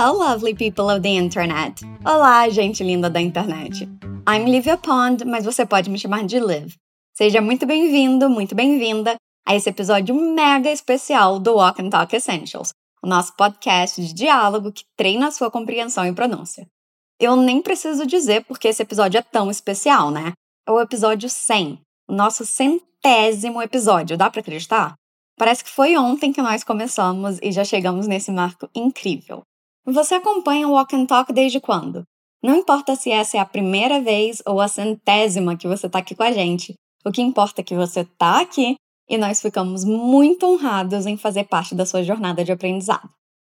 Hello, lovely people of the internet. Olá, gente linda da internet. I'm Livia Pond, mas você pode me chamar de Liv. Seja muito bem-vindo, muito bem-vinda a esse episódio mega especial do Walk and Talk Essentials, o nosso podcast de diálogo que treina a sua compreensão e pronúncia. Eu nem preciso dizer porque esse episódio é tão especial, né? É o episódio 100, o nosso centésimo episódio, dá para acreditar? Parece que foi ontem que nós começamos e já chegamos nesse marco incrível. Você acompanha o Walk and Talk desde quando? Não importa se essa é a primeira vez ou a centésima que você está aqui com a gente. O que importa é que você está aqui e nós ficamos muito honrados em fazer parte da sua jornada de aprendizado.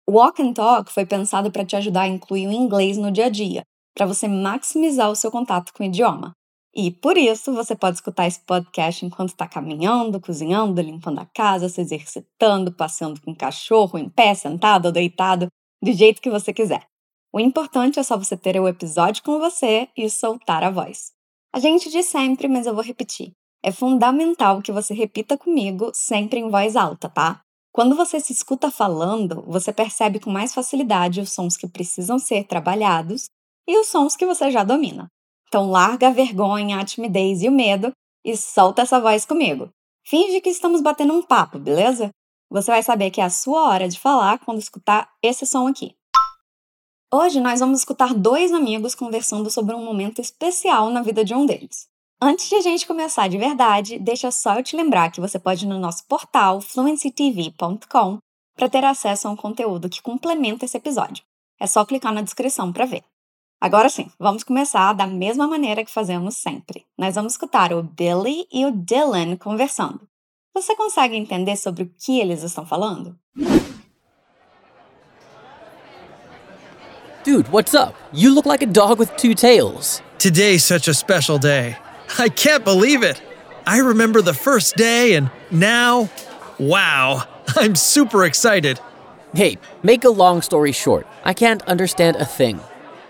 O Walk and Talk foi pensado para te ajudar a incluir o inglês no dia a dia, para você maximizar o seu contato com o idioma. E por isso você pode escutar esse podcast enquanto está caminhando, cozinhando, limpando a casa, se exercitando, passeando com o cachorro, em pé, sentado ou deitado, do jeito que você quiser. O importante é só você ter o episódio com você e soltar a voz. A gente diz sempre, mas eu vou repetir. É fundamental que você repita comigo sempre em voz alta, tá? Quando você se escuta falando, você percebe com mais facilidade os sons que precisam ser trabalhados e os sons que você já domina. Então larga a vergonha, a timidez e o medo e solta essa voz comigo. Finge que estamos batendo um papo, beleza? Você vai saber que é a sua hora de falar quando escutar esse som aqui. Hoje nós vamos escutar dois amigos conversando sobre um momento especial na vida de um deles. Antes de a gente começar de verdade, deixa só eu te lembrar que você pode ir no nosso portal fluencytv.com para ter acesso a um conteúdo que complementa esse episódio. É só clicar na descrição para ver. Agora sim, vamos começar da mesma maneira que fazemos sempre. Nós vamos escutar o Billy e o Dylan conversando. Você consegue entender sobre o que eles estão falando? Dude, what's up? You look like a dog with two tails. Today's such a special day. I can't believe it. I remember the first day, and now, wow, I'm super excited. Hey, make a long story short. I can't understand a thing.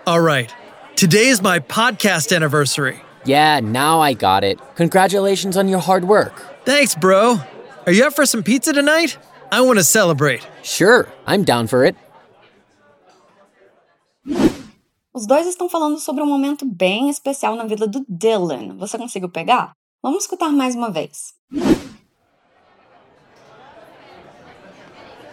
All right. Today is my podcast anniversary. Yeah, now I got it. Congratulations on your hard work. Thanks, bro. Are you up for some pizza tonight? I want to celebrate. Sure, I'm down for it. Os dois estão falando sobre um momento bem especial na vida do Dylan. Você conseguiu pegar? Vamos escutar mais uma vez.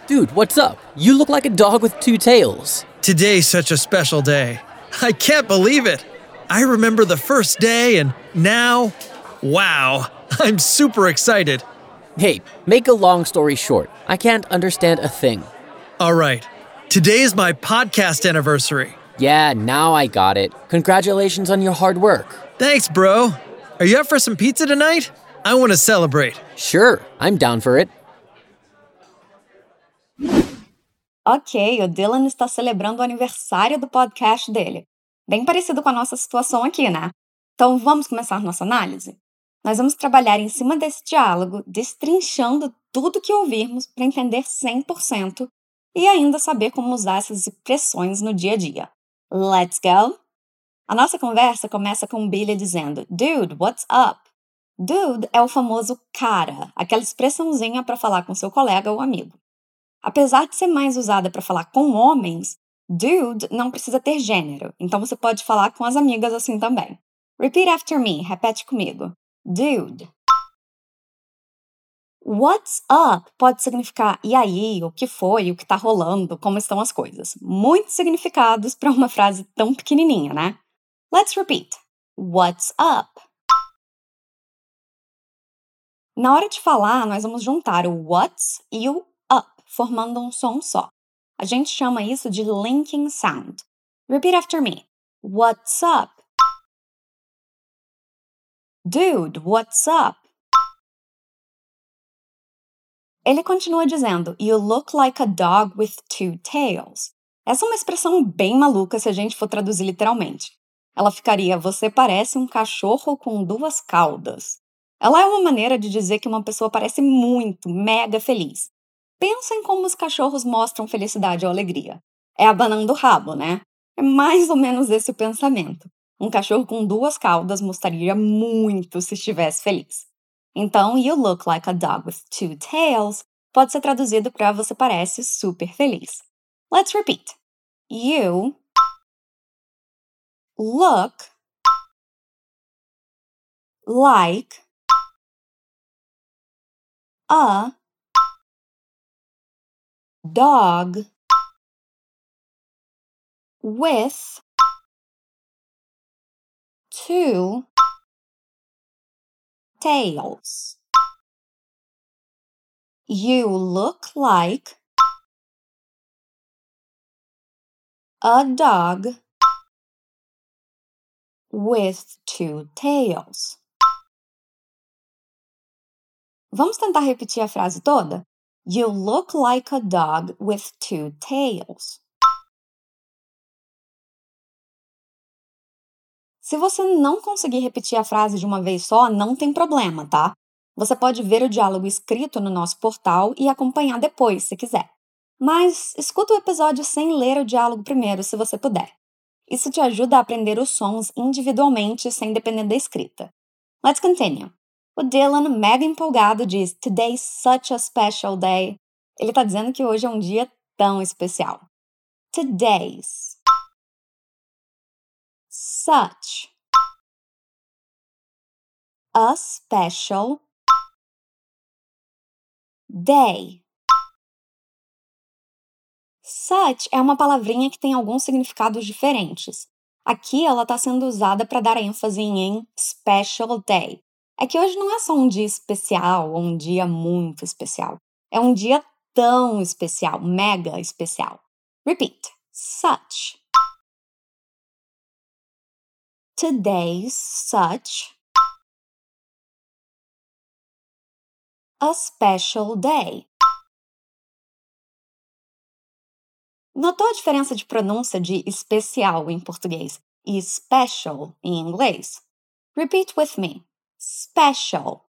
Dude, what's up? You look like a dog with two tails. Today's such a special day. I can't believe it. I remember the first day, and now, wow, I'm super excited. Hey, make a long story short. I can't understand a thing. All right. Today is my podcast anniversary. Yeah, now I got it. Congratulations on your hard work. Thanks, bro. Are you up for some pizza tonight? I want to celebrate. Sure, I'm down for it. Ok, o Dylan está celebrando o aniversário do podcast dele. Bem parecido com a nossa situação aqui, né? Então vamos começar nossa análise? Nós vamos trabalhar em cima desse diálogo, destrinchando tudo que ouvirmos para entender 100% e ainda saber como usar essas expressões no dia a dia. Let's go! A nossa conversa começa com Billy dizendo: Dude, what's up? Dude é o famoso cara, aquela expressãozinha para falar com seu colega ou amigo. Apesar de ser mais usada para falar com homens, dude não precisa ter gênero, então você pode falar com as amigas assim também. Repeat after me, repete comigo. Dude. What's up pode significar e aí, o que foi, o que tá rolando, como estão as coisas. Muitos significados para uma frase tão pequenininha, né? Let's repeat. What's up? Na hora de falar, nós vamos juntar o what's e o formando um som só. A gente chama isso de linking sound. Repeat after me. What's up? Dude, what's up? Ele continua dizendo: You look like a dog with two tails. Essa é uma expressão bem maluca se a gente for traduzir literalmente. Ela ficaria: Você parece um cachorro com duas caudas. Ela é uma maneira de dizer que uma pessoa parece muito, mega feliz. Pensa em como os cachorros mostram felicidade ou alegria. É abanando o rabo, né? É mais ou menos esse o pensamento. Um cachorro com duas caudas mostraria muito se estivesse feliz. Então, you look like a dog with two tails pode ser traduzido para você parece super feliz. Let's repeat. You look like a dog with two tails. You look like a dog with two tails. Vamos tentar repetir a frase toda? You look like a dog with two tails. Se você não conseguir repetir a frase de uma vez só, não tem problema, tá? Você pode ver o diálogo escrito no nosso portal e acompanhar depois, se quiser. Mas escuta o episódio sem ler o diálogo primeiro, se você puder. Isso te ajuda a aprender os sons individualmente sem depender da escrita. Let's continue. O Dylan, mega empolgado, diz: Today's such a special day. Ele está dizendo que hoje é um dia tão especial. Today's. Such. A special day. Such é uma palavrinha que tem alguns significados diferentes. Aqui ela está sendo usada para dar ênfase em special day, é que hoje não é só um dia especial ou um dia muito especial. É um dia tão especial, mega especial. Repeat. Such. Today's such a special day. Notou a diferença de pronúncia de especial em português e special em inglês? Repeat with me special.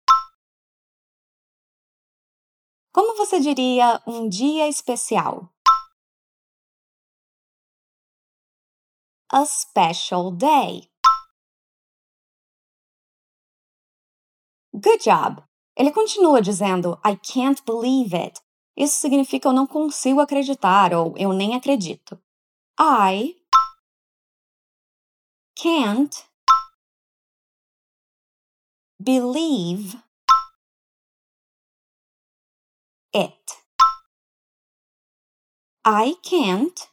Como você diria um dia especial? A special day. Good job! Ele continua dizendo I can't believe it. Isso significa eu não consigo acreditar ou eu nem acredito. I can't believe it. I can't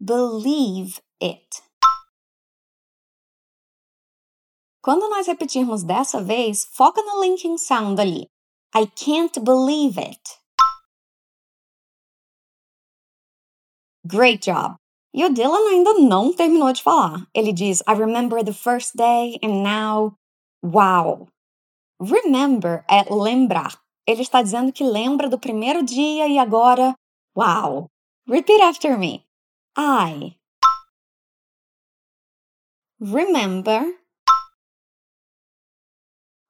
believe it. Quando nós repetirmos dessa vez, foca no linking sound ali. I can't believe it. Great job! E o Dylan ainda não terminou de falar. Ele diz: I remember the first day and now. Wow! Remember é lembrar. Ele está dizendo que lembra do primeiro dia e agora. Wow! Repeat after me. I remember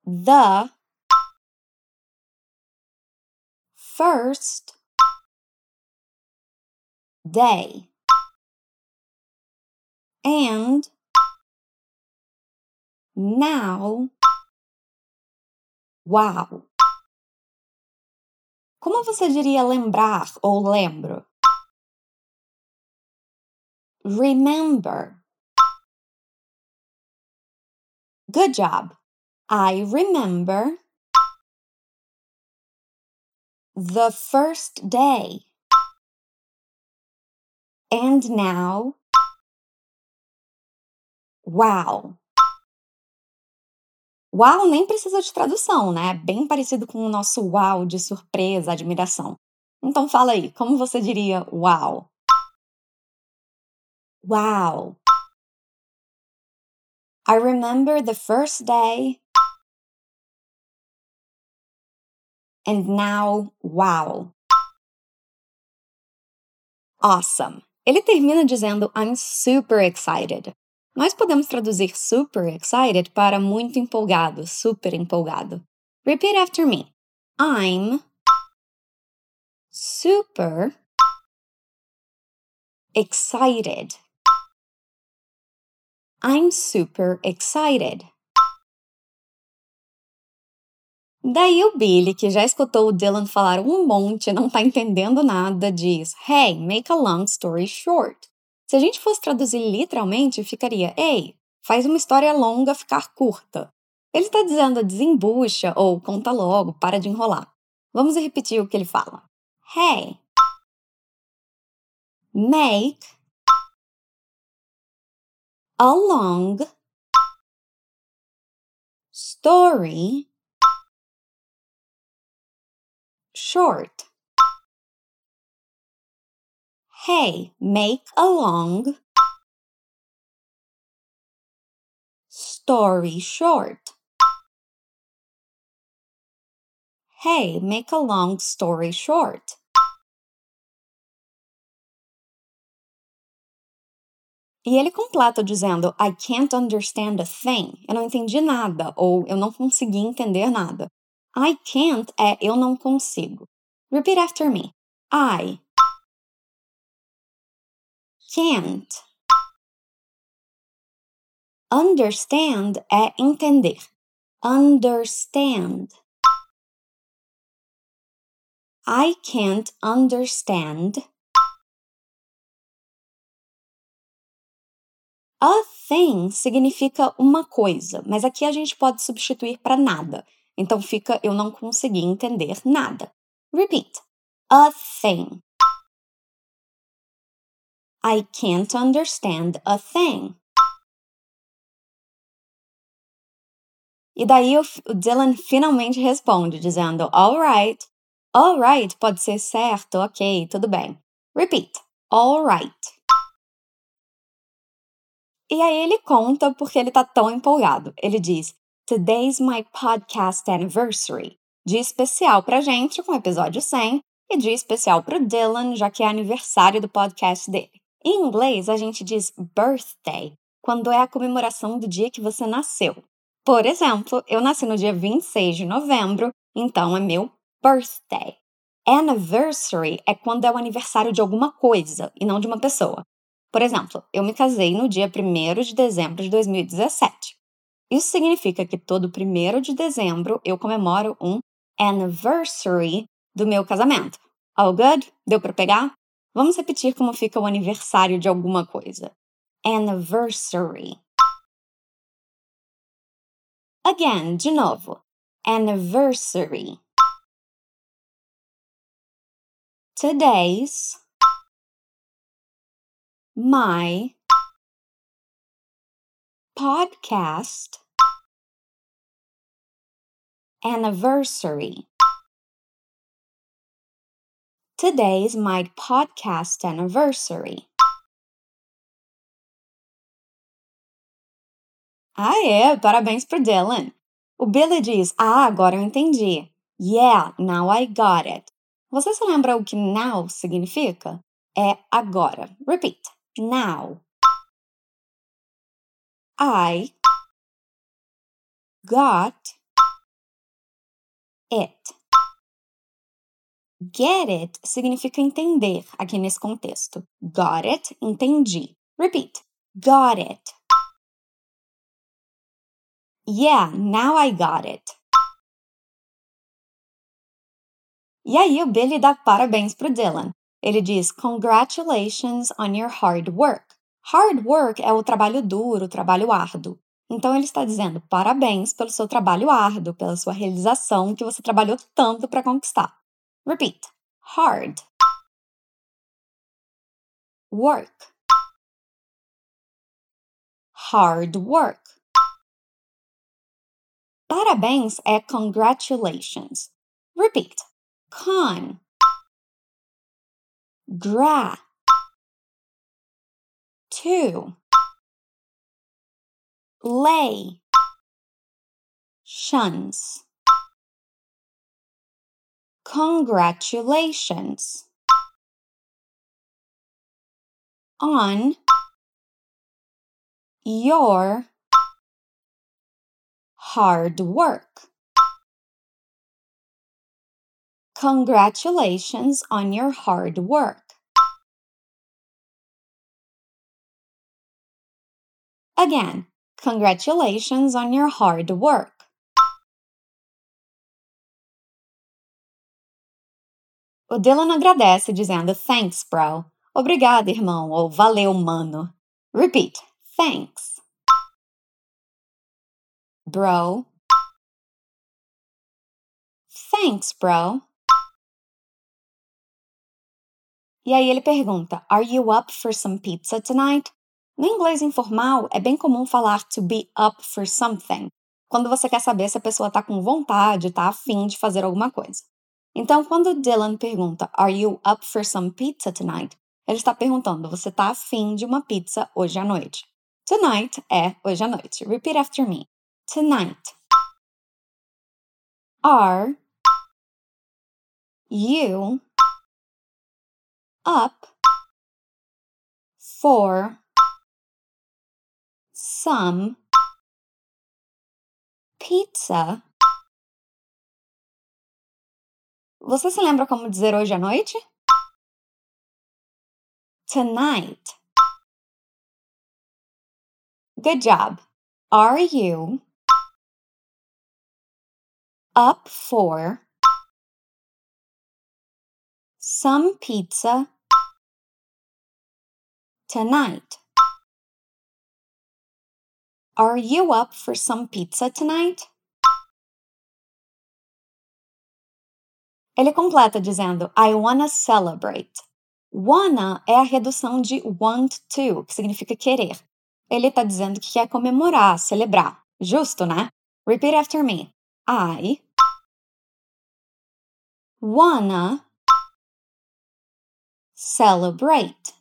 the first day and now wow. Como você diria lembrar ou lembro? Remember. Good job. I remember the first day. And now Wow! Wow nem precisa de tradução, né? Bem parecido com o nosso wow de surpresa, admiração. Então fala aí, como você diria wow? Wow! I remember the first day. And now, wow! Awesome! Ele termina dizendo I'm super excited. Nós podemos traduzir super excited para muito empolgado, super empolgado. Repeat after me. I'm super excited. I'm super excited. Daí o Billy, que já escutou o Dylan falar um monte e não tá entendendo nada, diz: Hey, make a long story short. Se a gente fosse traduzir literalmente, ficaria: Ei, faz uma história longa ficar curta. Ele está dizendo desembucha ou conta logo, para de enrolar. Vamos repetir o que ele fala. Hey, make a long story short. Hey, make a long story short. Hey, make a long story short. E ele completa dizendo I can't understand a thing. Eu não entendi nada ou eu não consegui entender nada. I can't é eu não consigo. Repeat after me. I can't understand é entender. Understand. I can't understand A thing significa uma coisa, mas aqui a gente pode substituir para nada. Então fica eu não consegui entender nada. Repeat. A thing. I can't understand a thing. E daí o Dylan finalmente responde, dizendo: Alright. Alright pode ser certo, ok, tudo bem. Repeat. Alright. E aí ele conta porque ele tá tão empolgado. Ele diz: Today's my podcast anniversary. Dia especial pra gente com o episódio 100 e dia especial pro Dylan, já que é aniversário do podcast dele. Em inglês, a gente diz birthday quando é a comemoração do dia que você nasceu. Por exemplo, eu nasci no dia 26 de novembro, então é meu birthday. Anniversary é quando é o aniversário de alguma coisa e não de uma pessoa. Por exemplo, eu me casei no dia 1 de dezembro de 2017. Isso significa que todo 1 de dezembro eu comemoro um anniversary do meu casamento. All good? Deu para pegar? Vamos repetir como fica o aniversário de alguma coisa. Anniversary. Again, de novo. Anniversary. Today's my podcast anniversary. Today's my podcast anniversary. Ah, é, parabéns pro Dylan. O Billy diz: Ah, agora eu entendi. Yeah, now I got it. Você se lembra o que now significa? É agora. Repeat. now. I got it. Get it significa entender aqui nesse contexto. Got it, entendi. Repeat. Got it. Yeah, now I got it. E aí o Billy dá parabéns pro Dylan. Ele diz: Congratulations on your hard work. Hard work é o trabalho duro, o trabalho árduo. Então ele está dizendo: parabéns pelo seu trabalho árduo, pela sua realização que você trabalhou tanto para conquistar. Repeat: hard work. Hard work. Parabéns é congratulations. Repeat: con gra to lay shuns congratulations on your hard work. Congratulations on your hard work. Again, Congratulations on your hard work. O Dylan agradece dizendo thanks, bro. Obrigado, irmão, ou valeu, mano. Repeat. Thanks. Bro. Thanks, bro. E aí ele pergunta: Are you up for some pizza tonight? No inglês informal, é bem comum falar to be up for something, quando você quer saber se a pessoa está com vontade, está afim de fazer alguma coisa. Então, quando Dylan pergunta Are you up for some pizza tonight? Ele está perguntando: Você está afim de uma pizza hoje à noite? Tonight é hoje à noite. Repeat after me. Tonight. Are you up for some pizza. Você se lembra como dizer hoje à noite? Tonight. Good job. Are you up for some pizza tonight? Are you up for some pizza tonight? Ele completa dizendo I wanna celebrate. Wanna é a redução de want to, que significa querer. Ele está dizendo que quer comemorar, celebrar. Justo, né? Repeat after me. I wanna celebrate.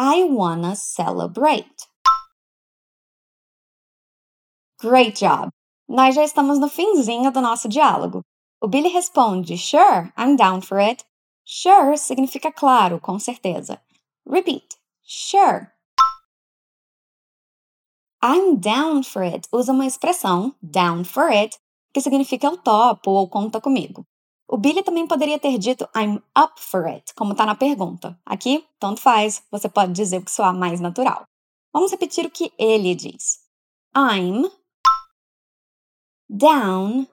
I wanna celebrate. Great job! Nós já estamos no finzinho do nosso diálogo. O Billy responde: Sure, I'm down for it. Sure significa claro, com certeza. Repeat: Sure. I'm down for it usa uma expressão, down for it, que significa eu topo ou conta comigo. O Billy também poderia ter dito I'm up for it, como está na pergunta. Aqui, tanto faz, você pode dizer o que soar mais natural. Vamos repetir o que ele diz. I'm down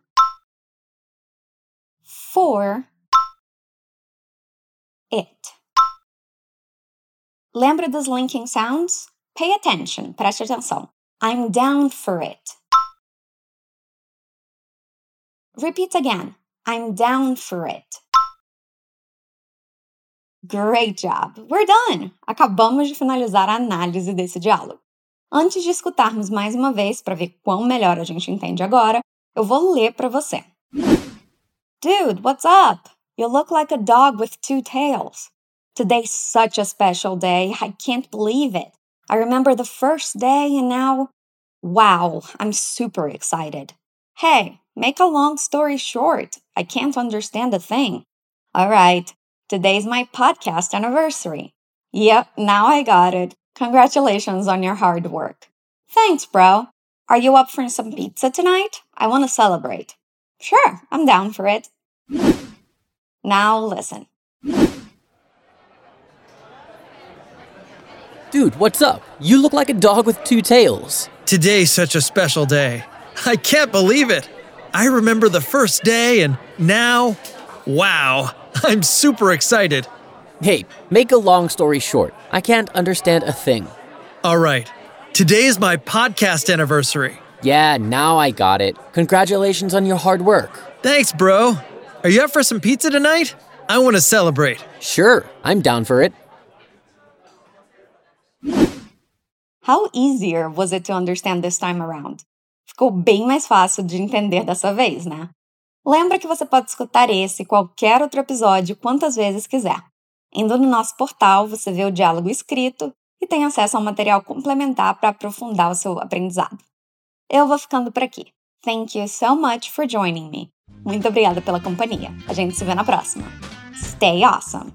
for it. Lembra dos linking sounds? Pay attention, preste atenção. I'm down for it. Repeat again. I'm down for it. Great job! We're done! Acabamos de finalizar a análise desse diálogo. Antes de escutarmos mais uma vez para ver quão melhor a gente entende agora, eu vou ler para você. Dude, what's up? You look like a dog with two tails. Today's such a special day. I can't believe it. I remember the first day and now. Wow, I'm super excited. Hey, make a long story short. I can't understand a thing. All right, today's my podcast anniversary. Yep, now I got it. Congratulations on your hard work. Thanks, bro. Are you up for some pizza tonight? I want to celebrate. Sure, I'm down for it. Now listen. Dude, what's up? You look like a dog with two tails. Today's such a special day. I can't believe it. I remember the first day, and now, wow, I'm super excited. Hey, make a long story short. I can't understand a thing. All right, Today is my podcast anniversary. Yeah, now I got it. Congratulations on your hard work. Thanks, bro. Are you up for some pizza tonight? I want to celebrate. Sure, I'm down for it. How easier was it to understand this time around? Ficou bem mais fácil de entender dessa vez, né? Lembra que você pode escutar esse e qualquer outro episódio quantas vezes quiser. Indo no nosso portal, você vê o diálogo escrito e tem acesso a um material complementar para aprofundar o seu aprendizado. Eu vou ficando por aqui. Thank you so much for joining me. Muito obrigada pela companhia. A gente se vê na próxima. Stay awesome!